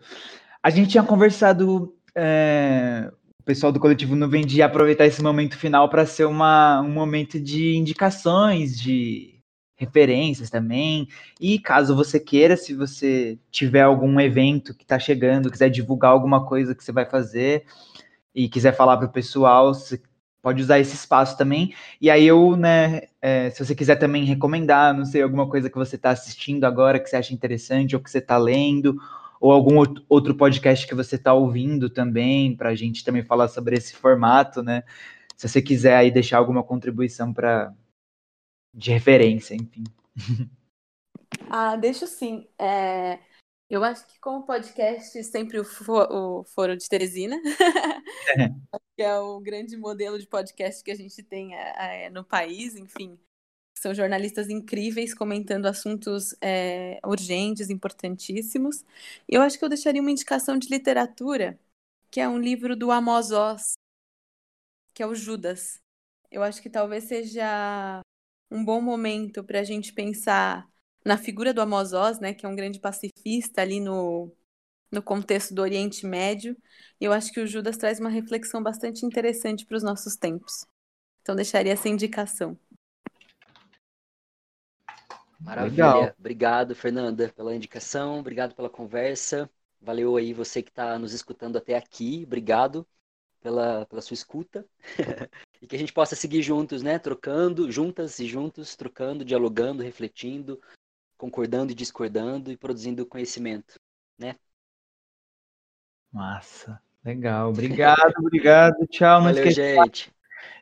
a gente tinha conversado, é, o pessoal do Coletivo Nuvem, de aproveitar esse momento final para ser uma, um momento de indicações, de referências também. E caso você queira, se você tiver algum evento que está chegando, quiser divulgar alguma coisa que você vai fazer e quiser falar para o pessoal, você pode usar esse espaço também. E aí eu, né, é, se você quiser também recomendar, não sei, alguma coisa que você está assistindo agora que você acha interessante ou que você está lendo, ou algum outro podcast que você está ouvindo também, para a gente também falar sobre esse formato, né? Se você quiser aí deixar alguma contribuição para de referência, enfim. Ah, deixo sim. É, eu acho que como podcast, sempre o, for, o Foro de Teresina, é. que é o grande modelo de podcast que a gente tem é, é, no país, enfim. São jornalistas incríveis comentando assuntos é, urgentes, importantíssimos. E eu acho que eu deixaria uma indicação de literatura, que é um livro do Amos Oz, que é o Judas. Eu acho que talvez seja um bom momento para a gente pensar na figura do Amos Oz, né, que é um grande pacifista ali no, no contexto do Oriente Médio. E eu acho que o Judas traz uma reflexão bastante interessante para os nossos tempos. Então deixaria essa indicação. Maravilha. Legal. Obrigado, Fernanda, pela indicação. Obrigado pela conversa. Valeu aí você que está nos escutando até aqui. Obrigado pela, pela sua escuta. e que a gente possa seguir juntos, né? Trocando, juntas e juntos, trocando, dialogando, refletindo, concordando e discordando e produzindo conhecimento, né? Massa. Legal. Obrigado, obrigado. Tchau. Não Valeu, gente.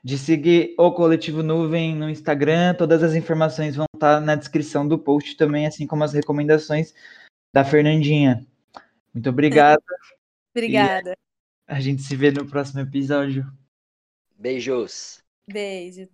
De seguir o Coletivo Nuvem no Instagram. Todas as informações vão estar na descrição do post também, assim como as recomendações da Fernandinha. Muito obrigado. Obrigada. A gente se vê no próximo episódio. Beijos. Beijo.